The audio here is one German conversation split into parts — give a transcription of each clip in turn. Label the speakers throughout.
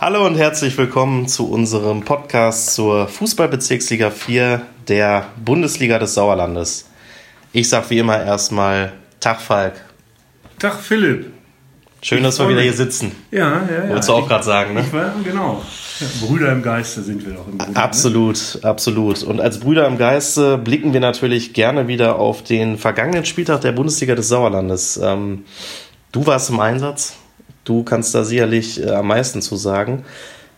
Speaker 1: Hallo und herzlich willkommen zu unserem Podcast zur Fußballbezirksliga 4 der Bundesliga des Sauerlandes. Ich sag wie immer erstmal Tag Falk.
Speaker 2: Tag Philipp.
Speaker 1: Schön, dass wir wieder hier sitzen.
Speaker 2: Ja, ja, ja.
Speaker 1: Wolltest du auch gerade sagen, ne?
Speaker 2: Ich war, genau. Ja, Brüder im Geiste sind wir doch im Grunde. ne?
Speaker 1: Absolut, absolut. Und als Brüder im Geiste blicken wir natürlich gerne wieder auf den vergangenen Spieltag der Bundesliga des Sauerlandes. Ähm, du warst im Einsatz. Du kannst da sicherlich äh, am meisten zu sagen.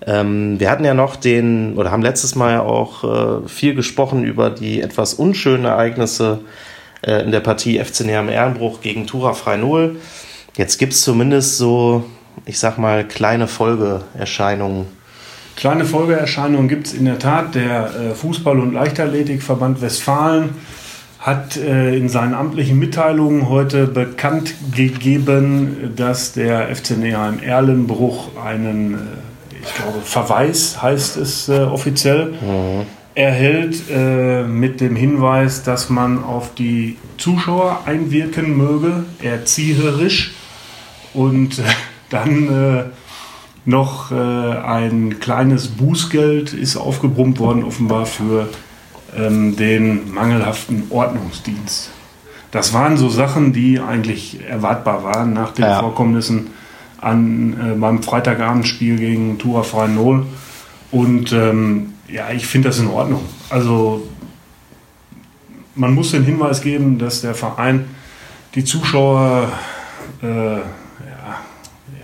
Speaker 1: Ähm, wir hatten ja noch den, oder haben letztes Mal ja auch äh, viel gesprochen über die etwas unschönen Ereignisse äh, in der Partie FC Neheim Ehrenbruch gegen Tura Frei Null. Jetzt gibt es zumindest so, ich sag mal, kleine Folgeerscheinungen.
Speaker 2: Kleine Folgeerscheinungen gibt es in der Tat. Der äh, Fußball- und Leichtathletikverband Westfalen hat äh, in seinen amtlichen Mitteilungen heute bekannt gegeben, dass der FC Neheim Erlenbruch einen, äh, ich glaube, Verweis heißt es äh, offiziell, erhält äh, mit dem Hinweis, dass man auf die Zuschauer einwirken möge, erzieherisch. Und äh, dann äh, noch ein kleines Bußgeld ist aufgebrummt worden, offenbar für ähm, den mangelhaften Ordnungsdienst. Das waren so Sachen, die eigentlich erwartbar waren nach den
Speaker 1: Ja.
Speaker 2: Vorkommnissen an, äh, beim Freitagabendspiel gegen Tura Freien Null. Und ähm, ja, ich finde das in Ordnung. Also man muss den Hinweis geben, dass der Verein die Zuschauer äh, ja,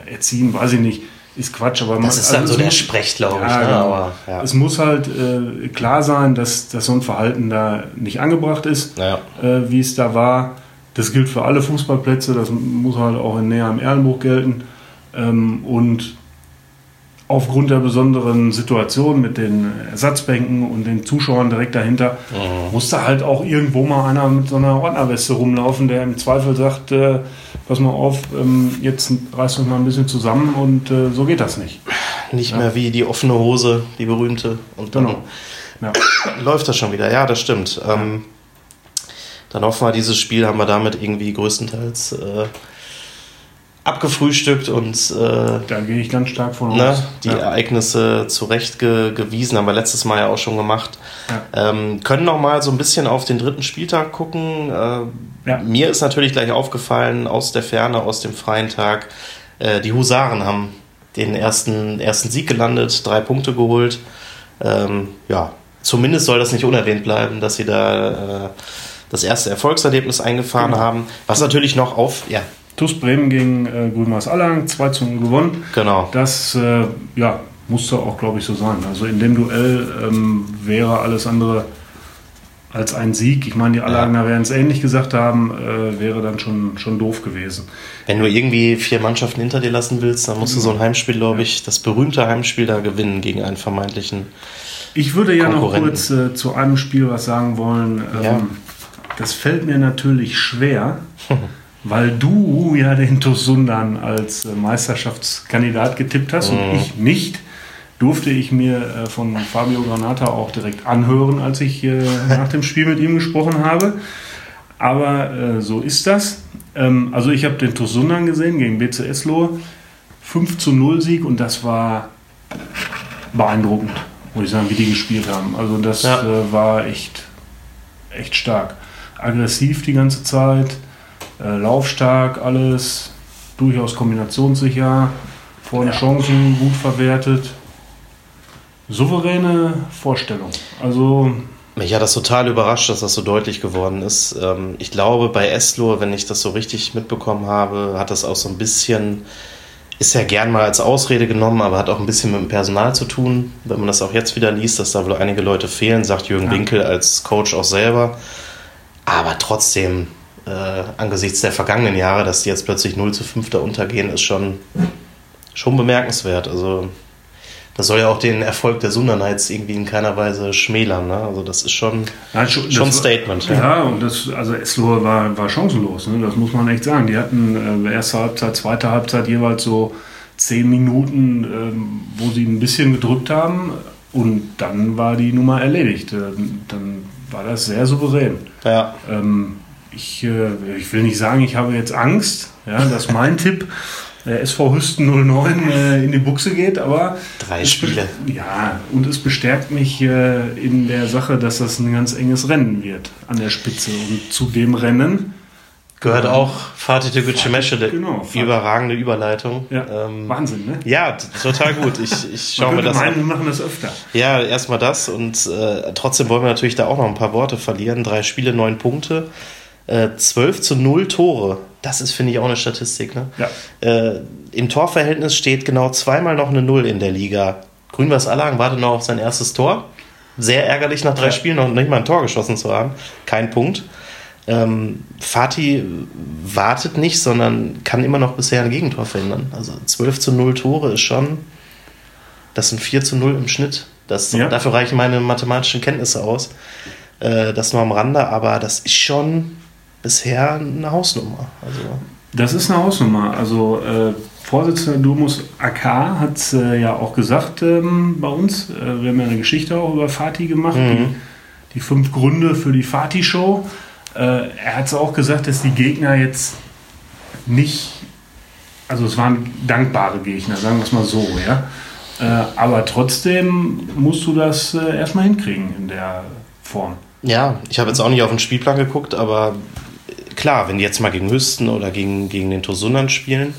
Speaker 2: erziehen, weiß ich nicht, ist Quatsch, aber man,
Speaker 1: Das ist dann
Speaker 2: also
Speaker 1: so der
Speaker 2: muss-
Speaker 1: Sprech, glaube ich.
Speaker 2: ja,
Speaker 1: ne?
Speaker 2: genau.
Speaker 1: Aber, ja.
Speaker 2: Es muss halt äh, klar sein, dass, dass so ein Verhalten da nicht angebracht ist,
Speaker 1: Ja.
Speaker 2: äh, wie es da war. Das gilt für alle Fußballplätze, das muss halt auch in Nähe am Erlenbruch gelten. Ähm, und aufgrund der besonderen Situation mit den Ersatzbänken und den Zuschauern direkt dahinter,
Speaker 1: Mhm.
Speaker 2: musste halt auch irgendwo mal einer mit so einer Ordnerweste rumlaufen, der im Zweifel sagt, äh, pass mal auf, ähm, jetzt reißt uns mal ein bisschen zusammen und äh, so geht das nicht.
Speaker 1: Nicht mehr wie die offene Hose, die berühmte. Und dann
Speaker 2: Genau. Ja.
Speaker 1: läuft das schon wieder. Ja, das stimmt. Ähm, dann hoffen wir, dieses Spiel haben wir damit irgendwie größtenteils äh, abgefrühstückt und äh,
Speaker 2: Da gehe ich ganz stark von
Speaker 1: ne,
Speaker 2: aus.
Speaker 1: die
Speaker 2: ja.
Speaker 1: Ereignisse zurechtgewiesen, haben wir letztes Mal ja auch schon gemacht. Ähm, können noch mal so ein bisschen auf den dritten Spieltag gucken. Äh,
Speaker 2: Ja.
Speaker 1: Mir ist natürlich gleich aufgefallen, aus der Ferne, aus dem freien Tag, äh, die Husaren haben den ersten, ersten Sieg gelandet, drei Punkte geholt. Ähm, ja, zumindest soll das nicht unerwähnt bleiben, dass sie da äh, das erste Erfolgserlebnis eingefahren
Speaker 2: Genau.
Speaker 1: haben. Was natürlich noch auf, ja,
Speaker 2: TuS Bremen gegen äh, Grünmaß Allang, 2 zu 0 gewonnen.
Speaker 1: genau.
Speaker 2: Das äh, ja, musste auch, glaube ich, so sein. Also in dem Duell ähm, wäre alles andere als ein Sieg. Ich meine, die Allagener werden es ähnlich gesagt haben, äh, wäre dann schon, schon doof gewesen.
Speaker 1: Wenn du irgendwie vier Mannschaften hinter dir lassen willst, dann musst du so ein Heimspiel, glaube ich, das berühmte Heimspiel da gewinnen gegen einen vermeintlichen.
Speaker 2: Ich würde ja noch kurz äh, zu einem Spiel was sagen wollen. Ähm,
Speaker 1: Ja.
Speaker 2: Das fällt mir natürlich schwer, weil du ja den TuS Sundern als äh, Meisterschaftskandidat getippt hast
Speaker 1: Mhm.
Speaker 2: und ich nicht. Durfte ich mir äh, von Fabio Granata auch direkt anhören, als ich nach dem Spiel mit ihm gesprochen habe. Aber äh, so ist das. Ähm, also ich habe den TuS Sundern gesehen gegen BC Eslohe. 5 zu 0 Sieg und das war beeindruckend, muss ich sagen, wie die gespielt haben. Also das
Speaker 1: Ja.
Speaker 2: war echt, echt stark. Aggressiv die ganze Zeit, äh, laufstark, alles, durchaus kombinationssicher, vorne Chancen gut verwertet. Souveräne Vorstellung. Also
Speaker 1: Mich hat das total überrascht, dass das so deutlich geworden ist. Ähm, Ich glaube, bei Eslo, wenn ich das so richtig mitbekommen habe, hat das auch so ein bisschen, ist ja gern mal als Ausrede genommen, aber hat auch ein bisschen mit dem Personal zu tun. Wenn man das auch jetzt wieder liest, dass da wohl einige Leute fehlen, sagt Jürgen
Speaker 2: Ja.
Speaker 1: Winkel als Coach auch selber. Aber trotzdem, äh, angesichts der vergangenen Jahre, dass die jetzt plötzlich 0 zu 5 da untergehen, ist schon, schon bemerkenswert. Also das soll ja auch den Erfolg der Sunder Knights irgendwie in keiner Weise schmälern. Ne? Also das ist schon,
Speaker 2: Nein, schon,
Speaker 1: schon ein
Speaker 2: das war-
Speaker 1: Statement.
Speaker 2: Ja, und das, also Eslohe war, war chancenlos, ne? das muss man echt sagen. Die hatten äh, erste Halbzeit, zweite Halbzeit jeweils so zehn Minuten, ähm, wo sie ein bisschen gedrückt haben und dann war die Nummer erledigt. Ähm, dann war das sehr souverän.
Speaker 1: Ja,
Speaker 2: Ähm, ich, äh, ich will nicht sagen, ich habe jetzt Angst, ja, dass mein Tipp der SV Hüsten 09 äh, in die Buchse geht, aber
Speaker 1: drei Spiele.
Speaker 2: Ja, und es bestärkt mich äh, in der Sache, dass das ein ganz enges Rennen wird an der Spitze. Und zu dem Rennen
Speaker 1: gehört auch Fatih Tegucci Mesche,
Speaker 2: genau,
Speaker 1: überragende Überleitung.
Speaker 2: Ja, ähm, Wahnsinn, ne?
Speaker 1: Ja, total gut. Ich, ich schaue mir das
Speaker 2: meinen, an. Wir machen das öfter.
Speaker 1: Ja, erstmal das und äh, trotzdem wollen wir natürlich da auch noch ein paar Worte verlieren. Drei Spiele, neun Punkte. Äh, 12 zu 0 Tore. Das ist, finde ich, auch eine Statistik. Ne?
Speaker 2: Ja.
Speaker 1: Äh, Im Torverhältnis steht genau zweimal noch eine Null in der Liga. Grün-Weiß Allagen wartet noch auf sein erstes Tor. Sehr ärgerlich, nach drei ja. Spielen noch nicht mal ein Tor geschossen zu haben. Kein Punkt. Ähm, Fatih wartet nicht, sondern kann immer noch bisher ein Gegentor verhindern. Also 12 zu 0 Tore ist schon, das sind 4 zu 0 im Schnitt. Das, ja. Dafür reichen meine mathematischen Kenntnisse aus. Äh, das nur am Rande, aber das ist schon bisher eine Hausnummer. Also
Speaker 2: das ist eine Hausnummer. Also äh, Vorsitzender Domus AK hat es äh, ja auch gesagt ähm, bei uns. Äh, wir haben ja eine Geschichte auch über Fatih gemacht, mhm. die, die, fünf Gründe für die Fatih-Show. Äh, er hat es auch gesagt, dass die Gegner jetzt nicht, also es waren dankbare Gegner, sagen wir es mal so, ja. Äh, aber trotzdem musst du das äh, erstmal hinkriegen in der Form.
Speaker 1: Ja, ich habe jetzt auch nicht auf den Spielplan geguckt, aber klar, wenn die jetzt mal gegen Hüsten oder gegen, gegen den Tosundan spielen,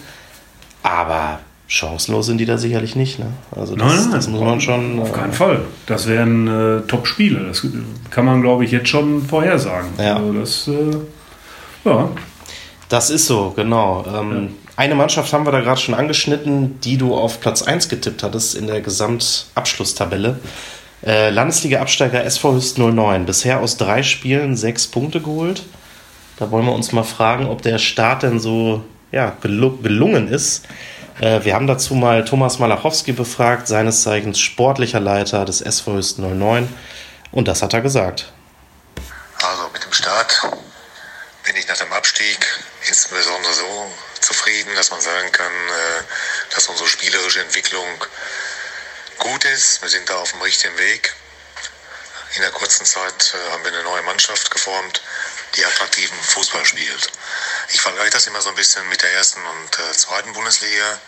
Speaker 1: aber chancenlos sind die da sicherlich nicht. Ne? Also das,
Speaker 2: nein, nein,
Speaker 1: das muss man schon.
Speaker 2: Auf keinen Fall. Das wären äh, Top-Spiele. Das kann man, glaube ich, jetzt schon vorhersagen.
Speaker 1: Ja.
Speaker 2: Also das, äh, ja.
Speaker 1: Das ist so, genau. Ähm, ja. Eine Mannschaft haben wir da gerade schon angeschnitten, die du auf Platz 1 getippt hattest in der Gesamtabschlusstabelle. Äh, Landesliga-Absteiger SV Hüst 09. Bisher aus drei Spielen sechs Punkte geholt. Da wollen wir uns mal fragen, ob der Start denn so ja, gelungen ist. Äh, wir haben dazu mal Thomas Malachowski befragt, seines Zeichens sportlicher Leiter des SV Hüst 09. Und das hat er gesagt.
Speaker 3: Also mit dem Start bin ich nach dem Abstieg insbesondere so zufrieden, dass man sagen kann, äh, dass unsere spielerische Entwicklung gut ist. Wir sind da auf dem richtigen Weg. In der kurzen Zeit äh, haben wir eine neue Mannschaft geformt, die attraktiven Fußball spielt. Ich vergleiche das immer so ein bisschen mit der ersten und äh, zweiten Bundesliga.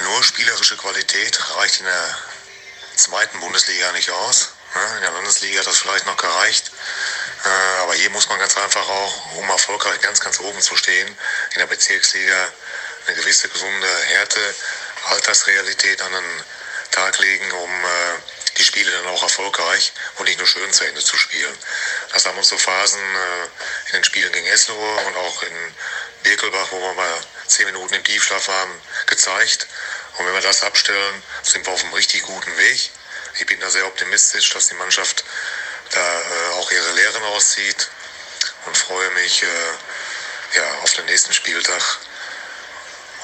Speaker 3: Nur spielerische Qualität reicht in der zweiten Bundesliga nicht aus. Ne? In der Landesliga hat das vielleicht noch gereicht. Äh, aber hier muss man ganz einfach auch, um erfolgreich ganz, ganz oben zu stehen, in der Bezirksliga eine gewisse gesunde Härte Altersrealität an den Tag legen, um äh, die Spiele dann auch erfolgreich und nicht nur schön zu Ende zu spielen. Das haben uns so Phasen äh, in den Spielen gegen Eslohe und auch in Birkelbach, wo wir mal zehn Minuten im Tiefschlaf waren, gezeigt. Und wenn wir das abstellen, sind wir auf einem richtig guten Weg. Ich bin da sehr optimistisch, dass die Mannschaft da äh, auch ihre Lehren auszieht und freue mich äh, ja, auf den nächsten Spieltag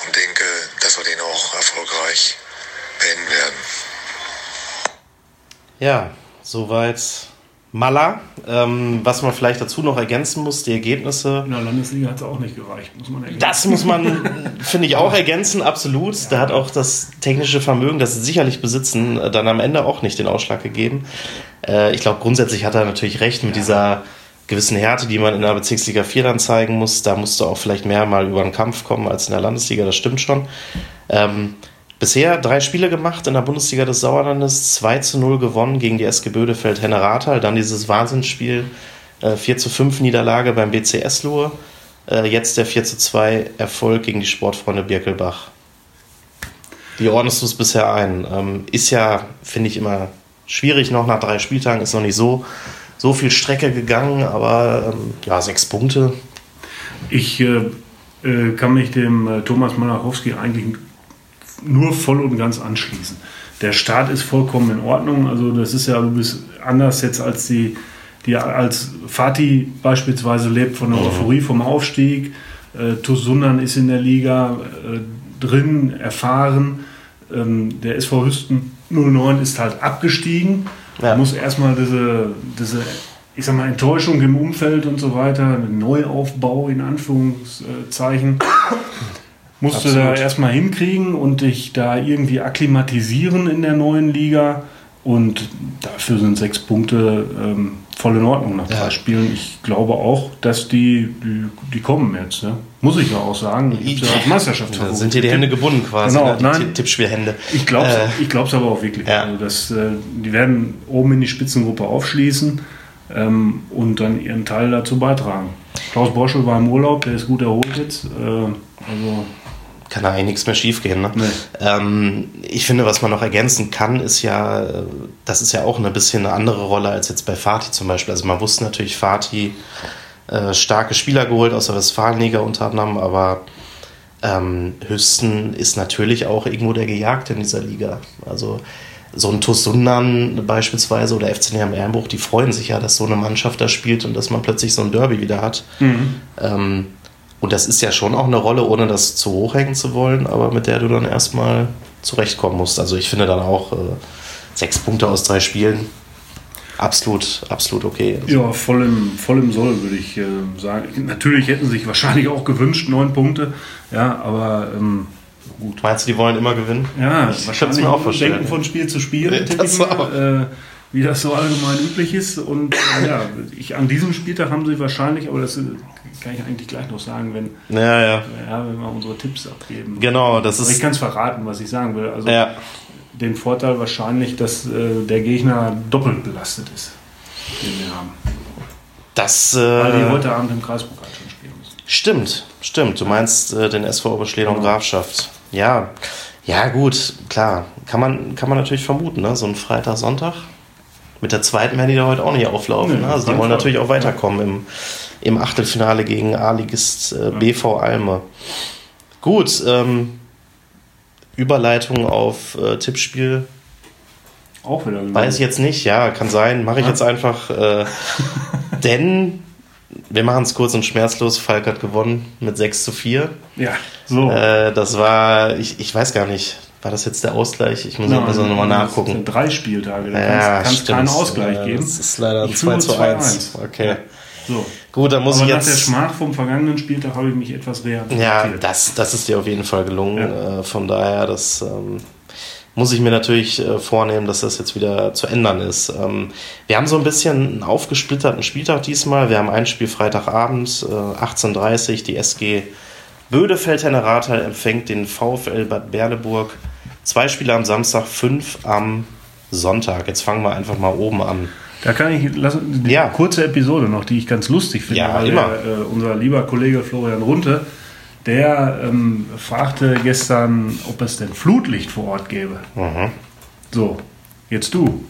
Speaker 3: und denke, dass wir den auch erfolgreich beenden werden.
Speaker 1: Ja, soweit Malla. Ähm, was man vielleicht dazu noch ergänzen muss, die Ergebnisse.
Speaker 2: In der Landesliga hat es auch nicht gereicht, muss man ergänzen.
Speaker 1: Das muss man, finde ich, auch ergänzen, absolut. Ja. Da hat auch das technische Vermögen, das sie sicherlich besitzen, dann am Ende auch nicht den Ausschlag gegeben. Äh, ich glaube, grundsätzlich hat er natürlich recht mit ja. dieser gewissen Härte, die man in der Bezirksliga 4 dann zeigen muss. Da musst du auch vielleicht mehr mal über den Kampf kommen als in der Landesliga, das stimmt schon. Ähm, bisher drei Spiele gemacht in der Bundesliga des Sauerlandes, 2 zu 0 gewonnen gegen die SG Bödefeld Henne Rathal, dann dieses Wahnsinnsspiel, äh, 4 zu 5 Niederlage beim BC Eslohe, äh, jetzt der 4 zu 2 Erfolg gegen die Sportfreunde Birkelbach. Wie ordnest du es bisher ein? Ähm, ist ja, finde ich, immer schwierig noch nach drei Spieltagen, ist noch nicht so so viel Strecke gegangen, aber ähm, ja, sechs Punkte.
Speaker 2: Ich äh, äh, kann mich dem äh, Thomas Malachowski eigentlich nur voll und ganz anschließen. Der Start ist vollkommen in Ordnung. Also das ist ja du bist anders jetzt als die, die als Fatih beispielsweise lebt von der mhm. Euphorie vom Aufstieg. Äh, Tosundan ist in der Liga äh, drin, erfahren. Ähm, der SV Hüsten 09 ist halt abgestiegen ja. Muss erstmal diese, diese, ich sag mal, Enttäuschung im Umfeld und so weiter, Neuaufbau in Anführungszeichen, musste Absolut. da erstmal hinkriegen und dich da irgendwie akklimatisieren in der neuen Liga. Und dafür sind sechs Punkte ähm, voll in Ordnung nach drei
Speaker 1: Ja.
Speaker 2: Spielen. Ich glaube auch, dass die, die, die kommen jetzt. Ne? Muss ich ja auch sagen. Ich ja als Meisterschaft
Speaker 1: Da sind dir die Hände gebunden quasi,
Speaker 2: Genau,
Speaker 1: ne? die
Speaker 2: nein.
Speaker 1: Ti- Tippspielhände.
Speaker 2: Ich glaube es
Speaker 1: Äh,
Speaker 2: ich glaub's aber auch wirklich.
Speaker 1: Ja.
Speaker 2: Also das, äh, die werden oben in die Spitzengruppe aufschließen ähm, und dann ihren Teil dazu beitragen. Klaus Borschel war im Urlaub, der ist gut erholt jetzt. Äh, also
Speaker 1: kann da eigentlich nichts mehr schiefgehen. Ne?
Speaker 2: Nee.
Speaker 1: Ähm, ich finde, was man noch ergänzen kann, ist ja, äh, das ist ja auch ein bisschen eine andere Rolle als jetzt bei Fatih zum Beispiel. Also man wusste natürlich, Fatih äh, starke Spieler geholt aus der Westfalenliga unter anderem, aber ähm, Hüsten ist natürlich auch irgendwo der Gejagte in dieser Liga. Also so ein TuS Sundern beispielsweise oder FC Neheim Ehrenbruch, die freuen sich ja, dass so eine Mannschaft da spielt und dass man plötzlich so ein Derby wieder hat. Ähm, und das ist ja schon auch eine Rolle, ohne das zu hoch hängen zu wollen, aber mit der du dann erstmal zurechtkommen musst. Also ich finde dann auch äh, sechs Punkte aus drei Spielen absolut, absolut okay.
Speaker 2: Ja, voll im, voll im Soll, würde ich äh, sagen. Natürlich hätten sich wahrscheinlich auch gewünscht, neun Punkte. Ja, aber ähm, gut.
Speaker 1: Meinst du, die wollen immer gewinnen?
Speaker 2: Ja,
Speaker 1: Ich
Speaker 2: wahrscheinlich
Speaker 1: mir auch vorstellen.
Speaker 2: denken von Spiel zu Spiel,
Speaker 1: Ja, das auch.
Speaker 2: äh, wie das so allgemein üblich ist. Und äh, ja, ich, an diesem Spieltag haben sie wahrscheinlich, aber das äh, kann ich eigentlich gleich noch sagen, wenn,
Speaker 1: Ja, ja.
Speaker 2: ja, wenn wir unsere Tipps abgeben.
Speaker 1: Genau, das
Speaker 2: Aber ich
Speaker 1: ist.
Speaker 2: kann es verraten, was ich sagen will. Also
Speaker 1: Ja,
Speaker 2: den Vorteil wahrscheinlich, dass äh, der Gegner doppelt belastet ist, den wir haben.
Speaker 1: das
Speaker 2: Weil die
Speaker 1: äh,
Speaker 2: heute Abend im Kreispokal schon spielen müssen.
Speaker 1: stimmt, stimmt. Du meinst äh, den SV Oberschledung
Speaker 2: Genau.
Speaker 1: Grafschaft. Ja, ja, gut, klar. Kann man, kann man natürlich vermuten, ne? So ein Freitag, Sonntag. Mit der zweiten werden die da heute auch nicht auflaufen.
Speaker 2: Nee,
Speaker 1: ne? Also die wollen natürlich auch weiterkommen im, im Achtelfinale gegen A-Ligist äh, BV Alme. Gut, ähm, Überleitung auf äh, Tippspiel
Speaker 2: Auch wieder gewonnen.
Speaker 1: Weiß ich jetzt nicht, ja, kann sein. Mache ich
Speaker 2: Ja.
Speaker 1: jetzt einfach. Äh, denn wir machen es kurz und schmerzlos. Falk hat gewonnen mit 6 zu 4.
Speaker 2: Ja, so.
Speaker 1: Äh, das war, ich, ich weiß gar nicht, war das jetzt der Ausgleich? Ich muss
Speaker 2: Nein,
Speaker 1: also nochmal
Speaker 2: das
Speaker 1: nachgucken.
Speaker 2: sind drei Spieltage, da
Speaker 1: Ja,
Speaker 2: kann es keinen Ausgleich
Speaker 1: Ja,
Speaker 2: geben.
Speaker 1: Das ist leider ein
Speaker 2: Ich
Speaker 1: 2
Speaker 2: führe
Speaker 1: zu 1.
Speaker 2: 2-1.
Speaker 1: Okay.
Speaker 2: Ja. So.
Speaker 1: Gut, dann muss
Speaker 2: Aber
Speaker 1: ich
Speaker 2: nach der
Speaker 1: jetzt.
Speaker 2: Schmach vom vergangenen Spieltag habe ich mich etwas
Speaker 1: Ja,
Speaker 2: rehabilitiert.
Speaker 1: das, das ist dir auf jeden Fall gelungen.
Speaker 2: Ja.
Speaker 1: Äh, von daher, das ähm, muss ich mir natürlich äh, vornehmen, dass das jetzt wieder zu ändern ist. Ähm, wir haben so ein bisschen einen aufgesplitterten Spieltag diesmal. Wir haben ein Spiel Freitagabend, äh, 18.30 Uhr. Die SG Bödefeld-Henne Rathal empfängt den VfL Bad Berleburg. Zwei Spiele am Samstag, fünf am Sonntag. Jetzt fangen wir einfach mal oben an.
Speaker 2: Da kann ich lassen, die
Speaker 1: Ja.
Speaker 2: kurze Episode noch, die ich ganz lustig finde,
Speaker 1: Ja, immer.
Speaker 2: Der, äh, unser lieber Kollege Florian Runte, der ähm, fragte gestern, ob es denn Flutlicht vor Ort gäbe.
Speaker 1: Mhm.
Speaker 2: So, jetzt du.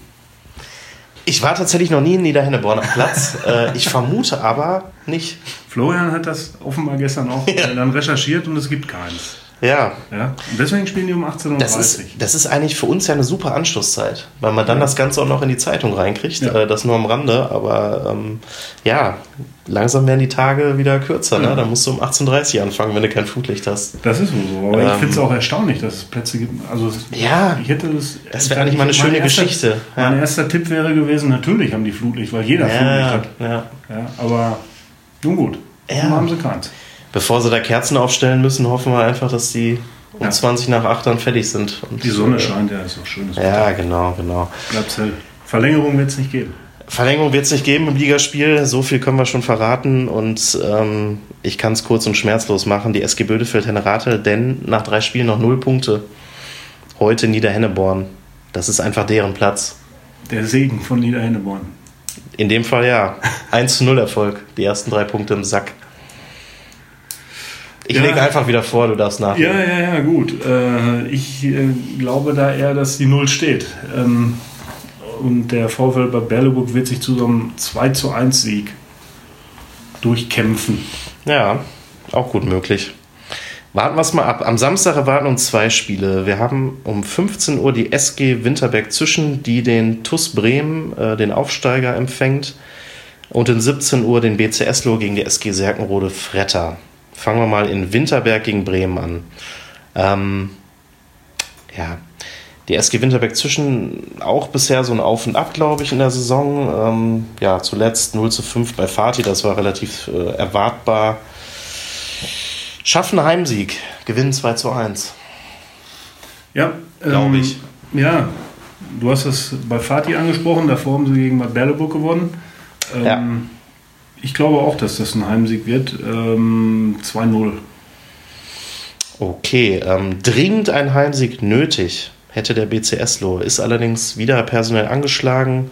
Speaker 1: Ich war tatsächlich noch nie in Niederhenneborn am Platz. äh, ich vermute aber nicht.
Speaker 2: Florian hat das offenbar gestern auch
Speaker 1: Ja.
Speaker 2: dann recherchiert und es gibt keins.
Speaker 1: Ja,
Speaker 2: Ja? Und deswegen spielen die um 18.30 Uhr.
Speaker 1: Das ist, das ist eigentlich für uns ja eine super Anschlusszeit, weil man dann das Ganze auch noch in die Zeitung reinkriegt.
Speaker 2: Ja.
Speaker 1: Äh, das nur am Rande, aber ähm, ja, langsam werden die Tage wieder kürzer.
Speaker 2: Ja.
Speaker 1: Ne? Dann musst du um 18.30 Uhr anfangen, wenn du kein Flutlicht hast.
Speaker 2: Das ist wohl so, aber ich
Speaker 1: Ähm,
Speaker 2: finde es auch erstaunlich, dass es Plätze gibt. Also
Speaker 1: Ja,
Speaker 2: ich hätte das.
Speaker 1: das wäre eigentlich mal eine schöne
Speaker 2: erster-
Speaker 1: Geschichte. Ja.
Speaker 2: Mein erster Tipp wäre gewesen, natürlich haben die Flutlicht, weil jeder Flutlicht
Speaker 1: Ja,
Speaker 2: hat.
Speaker 1: ja.
Speaker 2: Ja, aber nun gut.
Speaker 1: Ja.
Speaker 2: Nun haben sie keins.
Speaker 1: Bevor sie da Kerzen aufstellen müssen, hoffen wir einfach, dass die um
Speaker 2: Ja.
Speaker 1: 20 nach 8 dann fertig sind. Und,
Speaker 2: Die Sonne
Speaker 1: äh,
Speaker 2: scheint, ja, ist auch schönes
Speaker 1: Ja, genau, genau.
Speaker 2: Bleibt hell. Verlängerung wird es nicht geben.
Speaker 1: Verlängerung wird es nicht geben im Ligaspiel, so viel können wir schon verraten und ähm, ich kann es kurz und schmerzlos machen. Die SG Bödefeld Henne Rathel, denn nach drei Spielen noch null Punkte. Heute Niederhenneborn. Das ist einfach deren Platz.
Speaker 2: Der Segen von Niederhenneborn.
Speaker 1: In dem Fall ja. 1 zu 0 Erfolg. Die ersten drei Punkte im Sack. Ich
Speaker 2: Ja.
Speaker 1: lege einfach wieder vor, du darfst nachlegen.
Speaker 2: Ja, ja, ja, gut. Äh, ich äh, glaube da eher, dass die Null steht. Ähm, und der VfL Bad Berleburg wird sich zu so einem 2 zu 1 Sieg durchkämpfen.
Speaker 1: Ja, auch gut möglich. Warten wir es mal ab. Am Samstag erwarten uns zwei Spiele. Wir haben um 15 Uhr die SG Winterberg Zwischen, die den TUS Bremen, äh, den Aufsteiger, empfängt. Und um 17 Uhr den BCS-Lo gegen die SG Serkenrode Fretter. Fangen wir mal in Winterberg gegen Bremen an. Ähm, ja, die SG Winterberg Zwischen auch bisher so ein Auf und Ab, glaube ich, in der Saison. Ähm, ja, zuletzt 0 zu 5 bei Fatih, das war relativ äh, erwartbar. Schaffen Heimsieg, gewinnen 2 zu 1.
Speaker 2: Ja,
Speaker 1: Glaub
Speaker 2: ähm,
Speaker 1: ich.
Speaker 2: Ja, du hast es bei Fatih angesprochen, davor haben sie gegen Bad Berleburg gewonnen. Ähm, ja. Ich glaube auch, dass das ein Heimsieg wird. Ähm, 2-0.
Speaker 1: Okay, ähm, dringend ein Heimsieg nötig hätte der BCSlo. Ist allerdings wieder personell angeschlagen.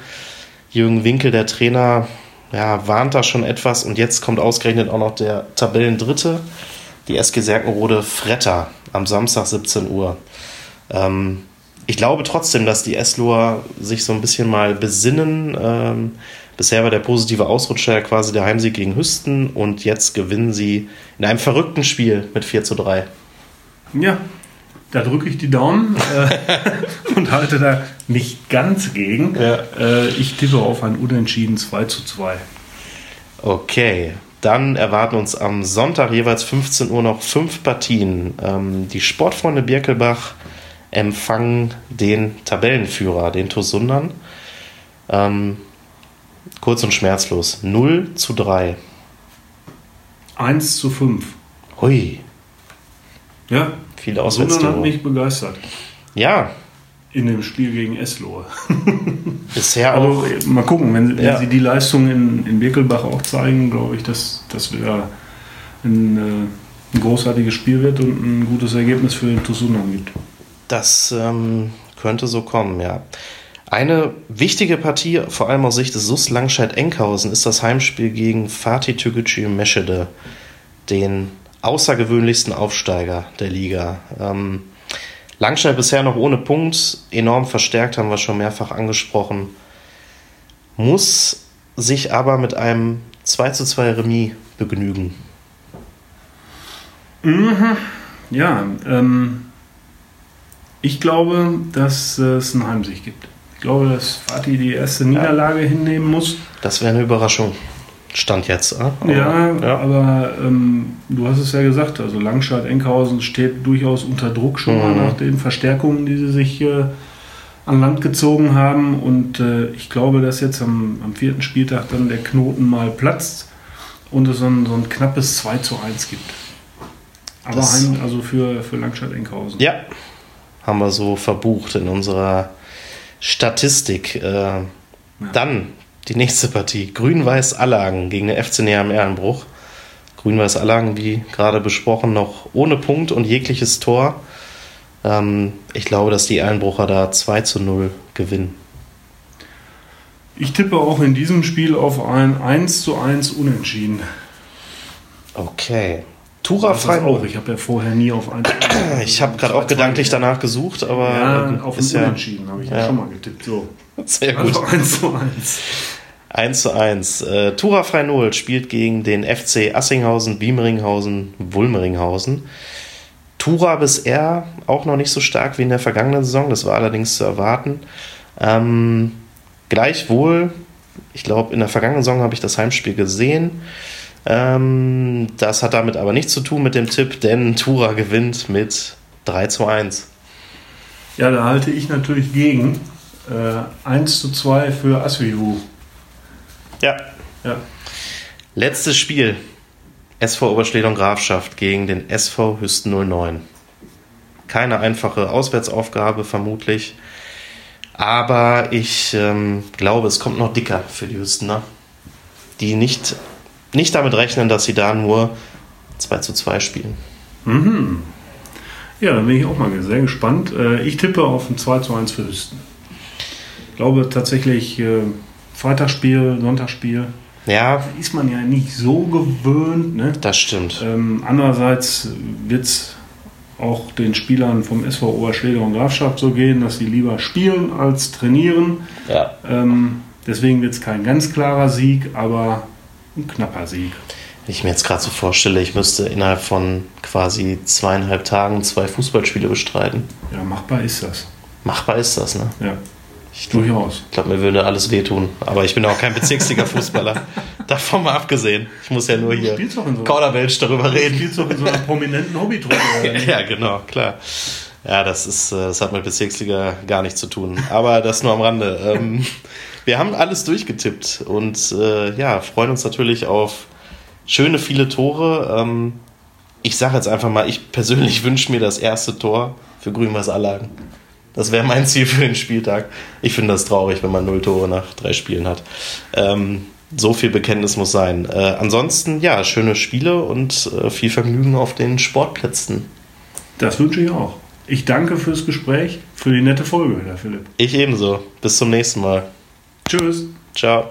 Speaker 1: Jürgen Winkel, der Trainer, ja, warnt da schon etwas und jetzt kommt ausgerechnet auch noch der Tabellendritte, die SG Serkenrode Fretter am Samstag 17 Uhr. Ähm, ich glaube trotzdem, dass die Esloer sich so ein bisschen mal besinnen. Ähm, bisher war der positive Ausrutscher quasi der Heimsieg gegen Hüsten und jetzt gewinnen sie in einem verrückten Spiel mit 4 zu 3.
Speaker 2: Ja, da drücke ich die Daumen äh, und halte da nicht ganz gegen. Ja. Äh, ich tippe auf ein Unentschieden 2 zu 2.
Speaker 1: Okay, dann erwarten uns am Sonntag jeweils 15 Uhr noch fünf Partien. Ähm, die Sportfreunde Birkelbach empfangen den Tabellenführer, den Tosundern. Ähm, kurz und schmerzlos. 0 zu 3.
Speaker 2: 1 zu 5.
Speaker 1: Hui.
Speaker 2: Ja,
Speaker 1: Viele Auswärtstore.
Speaker 2: hat mich begeistert.
Speaker 1: Ja.
Speaker 2: In dem Spiel gegen Eslohe.
Speaker 1: Bisher auch.
Speaker 2: Also, mal gucken, wenn, wenn ja. sie die Leistung in, in Birkelbach auch zeigen, glaube ich, dass das wieder ein, äh, ein großartiges Spiel wird und ein gutes Ergebnis für den Tusunan gibt.
Speaker 1: Das ähm, könnte so kommen, ja. Eine wichtige Partie, vor allem aus Sicht des SUS Langscheid-Enkhausen, ist das Heimspiel gegen Fatih Tügücü Meschede, den außergewöhnlichsten Aufsteiger der Liga. Ähm, Langscheid bisher noch ohne Punkt, enorm verstärkt, haben wir schon mehrfach angesprochen. Muss sich aber mit einem 2 zu 2 Remis begnügen.
Speaker 2: Mhm. Ja, ähm, ich glaube, dass es einen Heimsieg gibt. Ich glaube, dass Fatih die erste Niederlage ja. hinnehmen muss.
Speaker 1: Das wäre eine Überraschung. Stand jetzt.
Speaker 2: Äh? Aber, ja, ja, aber ähm, du hast es ja gesagt, also Langscheid-Enkhausen steht durchaus unter Druck schon mhm. mal nach den Verstärkungen, die sie sich äh, an Land gezogen haben. Und äh, ich glaube, dass jetzt am, am, vierten Spieltag dann der Knoten mal platzt und es so ein, so ein knappes 2 zu 1 gibt. Aber das, ein, also für, für Langscheid-Enkhausen.
Speaker 1: Ja, haben wir so verbucht in unserer Statistik. Äh, ja. Dann die nächste Partie. Grün-Weiß Allagen gegen den FC Neheim Ehrenbruch. Grün-Weiß Allagen, wie gerade besprochen, noch ohne Punkt und jegliches Tor. Ähm, ich glaube, dass die Ehrenbrucher da 2 zu 0 gewinnen.
Speaker 2: Ich tippe auch in diesem Spiel auf ein 1 zu 1 Unentschieden.
Speaker 1: Okay.
Speaker 2: Tura Freiburg. Ich habe ja vorher nie auf 1
Speaker 1: Ich habe gerade auch gedanklich danach gesucht, aber.
Speaker 2: Ja, auf ein Unentschieden habe ich ja schon mal getippt. So.
Speaker 1: Sehr gut. Also
Speaker 2: 1 zu 1.
Speaker 1: 1 zu 1. Äh, Tura Freinol spielt gegen den FC Assinghausen, Biemeringhausen, Wulmeringhausen. Tura bisher auch noch nicht so stark wie in der vergangenen Saison, das war allerdings zu erwarten. Ähm, gleichwohl, ich glaube, in der vergangenen Saison habe ich das Heimspiel gesehen. Ähm, das hat damit aber nichts zu tun mit dem Tipp, denn Tura gewinnt mit 3 zu 1.
Speaker 2: Ja, da halte ich natürlich gegen. Äh, 1 zu 2 für Asvihu.
Speaker 1: Ja. ja. Letztes Spiel. SV Oberschledung Grafschaft gegen den SV Hüsten 09. Keine einfache Auswärtsaufgabe vermutlich. Aber ich ähm, glaube, es kommt noch dicker für die Hüstener, die nicht, nicht damit rechnen, dass sie da nur 2 zu 2 spielen.
Speaker 2: Mhm. Ja, dann bin ich auch mal sehr gespannt. Äh, ich tippe auf ein 2 zu 1 für Hüsten. Ich glaube tatsächlich, äh, Freitagsspiel, Sonntagsspiel.
Speaker 1: Ja.
Speaker 2: ist man ja nicht so gewöhnt. Ne?
Speaker 1: Das stimmt.
Speaker 2: Ähm, andererseits wird es auch den Spielern vom SV Oberschläger und Grafschaft so gehen, dass sie lieber spielen als trainieren.
Speaker 1: Ja.
Speaker 2: Ähm, deswegen wird es kein ganz klarer Sieg, aber ein knapper Sieg.
Speaker 1: Wenn ich mir jetzt gerade so vorstelle, ich müsste innerhalb von quasi zweieinhalb Tagen zwei Fußballspiele bestreiten.
Speaker 2: Ja, machbar ist das.
Speaker 1: Machbar ist das, ne?
Speaker 2: Ja. Ich Durchaus.
Speaker 1: Ich glaube, mir würde alles wehtun. Aber ich bin auch kein Bezirksliga-Fußballer. Davon mal abgesehen. Ich muss ja nur hier so Kauderwelsch darüber reden. Du
Speaker 2: spielst doch in so einer prominenten Hobbytruppe.
Speaker 1: ja, genau, klar. Ja, das ist, äh, das hat mit Bezirksliga gar nichts zu tun. Aber das nur am Rande. Wir haben alles durchgetippt und äh, ja, freuen uns natürlich auf schöne viele Tore. Ähm, ich sage jetzt einfach mal, ich persönlich wünsche mir das erste Tor für Grün-Weiß Allagen. Das wäre mein Ziel für den Spieltag. Ich finde das traurig, wenn man null Tore nach drei Spielen hat. Ähm, so viel Bekenntnis muss sein. Äh, ansonsten, ja, schöne Spiele und äh, viel Vergnügen auf den Sportplätzen.
Speaker 2: Das wünsche ich auch. Ich danke fürs Gespräch, für die nette Folge, Herr Philipp.
Speaker 1: Ich ebenso. Bis zum nächsten Mal.
Speaker 2: Tschüss.
Speaker 1: Ciao.